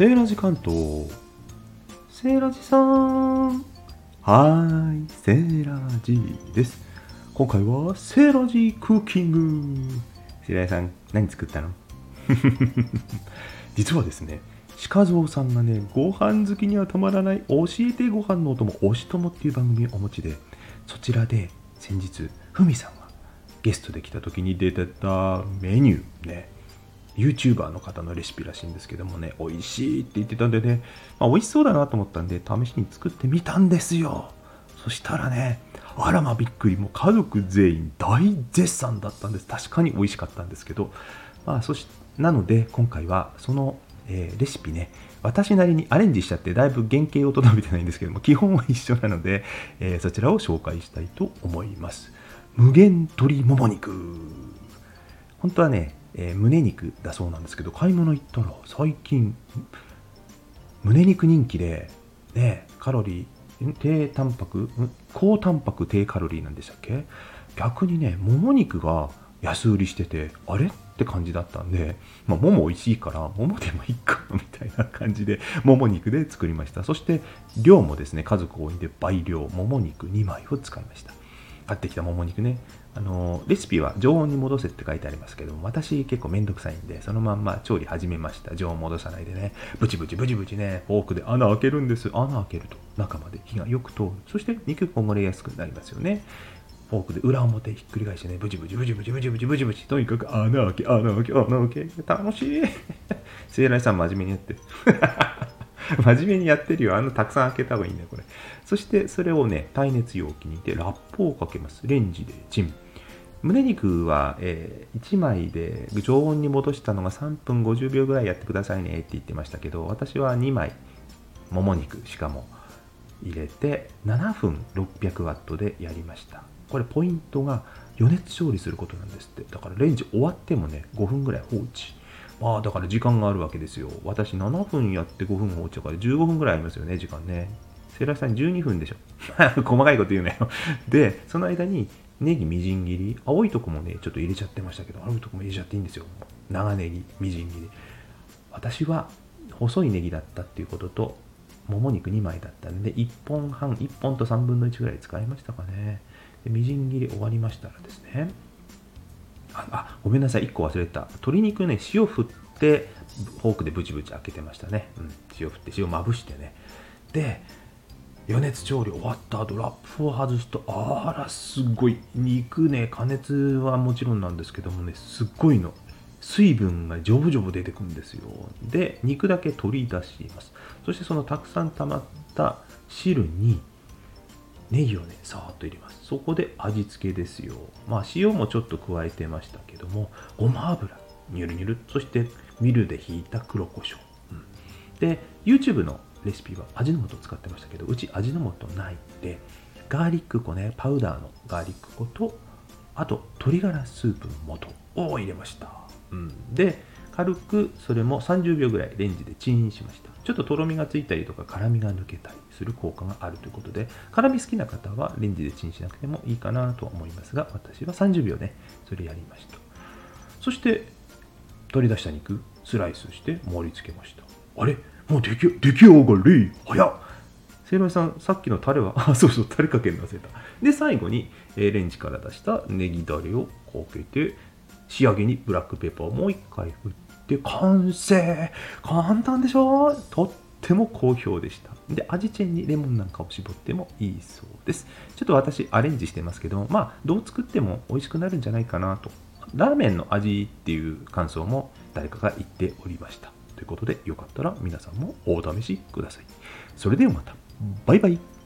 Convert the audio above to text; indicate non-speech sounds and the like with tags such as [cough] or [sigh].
セーラジ関東。セーラジさん。はいセーラジです。今回はセーラジクッキング。セーラジさん何作ったの？[laughs] 実はですね鹿蔵さんがねご飯好きにはたまらない教えてご飯のお供おしともっていう番組をお持ちでそちらで先日ふみさんがゲストで来た時に出てたメニューね。YouTuber の方のレシピらしいんですけどもね、美味しいって言ってたんでね、まあ、美味しそうだなと思ったんで、試しに作ってみたんですよ。そしたらね、あらまびっくり、もう家族全員大絶賛だったんです。確かに美味しかったんですけど、まあ、そしなので今回はその、えー、レシピね、私なりにアレンジしちゃってだいぶ原型をとどめてないんですけども、基本は一緒なので、えー、そちらを紹介したいと思います。無限鶏もも肉。本当はね、えー、胸肉だそうなんですけど買い物行ったら最近胸肉人気で、ね、カロリー低タンパク高タンパク低カロリーなんでしたっけ？逆にねもも肉が安売りしててあれって感じだったんで、まあ、もも美味しいからももでもいいかみたいな感じでもも肉で作りました。そして量もですね家族多いんで倍量もも肉2枚を使いました。買ってきたもも肉ね。あのレシピは常温に戻せって書いてありますけども私結構めんどくさいんでそのまんま調理始めました。常温戻さないでね。ブチブチブチブチね。フォークで穴開けるんです。穴開けると中まで火がよく通る。そして肉こぼれやすくなりますよね。フォークで裏表ひっくり返してね。ブチブチブチブチブチブチブチ。ブチとにかく穴開け穴開け穴開け。楽しい。[laughs] 聖来さん真面目にやって [laughs] [laughs] 真面目にやってるよ。あの、たくさん開けた方がいいんだよ、これ。そして、それをね、耐熱容器に入れて、ラップをかけます。レンジでチン。胸肉は、えー、1枚で常温に戻したのが3分50秒ぐらいやってくださいねって言ってましたけど、私は2枚、もも肉しかも入れて、7分600ワットでやりました。これポイントが余熱調理することなんですって。だからレンジ終わってもね、5分ぐらい放置。まあだから時間があるわけですよ。私7分やって5分放置とかで15分ぐらいありますよね、時間ね。セーラーさん12分でしょ。[laughs] 細かいこと言うなよ。で、その間にネギみじん切り、青いとこもね、ちょっと入れちゃってましたけど、青いとこも入れちゃっていいんですよ。長ネギ、みじん切り。私は細いネギだったっていうことと、もも肉2枚だったんで、1本半、1本と3分の1ぐらい使いましたかね。でみじん切り終わりましたらですね、あごめんなさい。1個忘れた。鶏肉ね塩振ってフォークでブチブチ開けてましたね、うん、塩振って塩まぶしてね。で余熱調理終わった後ラップを外すとあらすごい。肉ね加熱はもちろんなんですけどもねすっごいの。水分がジョブジョブ出てくるんですよ。で肉だけ取り出します。そしてそのたくさん溜まった汁にネギをねさーっと入れます。そこで味付けですよ。まあ塩もちょっと加えてましたけどもごま油。ニュルニュル。そしてミルでひいた黒胡椒、うん、で YouTube のレシピは味の素を使ってましたけどうち味の素ないんでガーリック粉ねパウダーのガーリック粉とあと鶏ガラスープの素を入れました、うん、で軽くそれも30秒ぐらいレンジでチンしました。ちょっととろみがついたりとか辛みが抜けたりする効果があるということで辛み好きな方はレンジでチンしなくてもいいかなと思いますが私は30秒ねそれやりました。そして取り出した肉スライスして盛り付けました。あれ？もう出来出来上がり。早っ。せいろいさん、さっきのタレは、[laughs] あ、そうそう、タレかけるの忘れた。で、最後に、え、レンジから出したネギだれをかけて、仕上げにブラックペッパーをもう一回振って完成。簡単でしょ？とっても好評でした。で味チェンにレモンなんかを絞ってもいいそうです。ちょっと私アレンジしてますけどまあどう作っても美味しくなるんじゃないかなと。ラーメンの味っていう感想も誰かが言っておりました。ということでよかったら皆さんもお試しください。それではまた。バイバイ。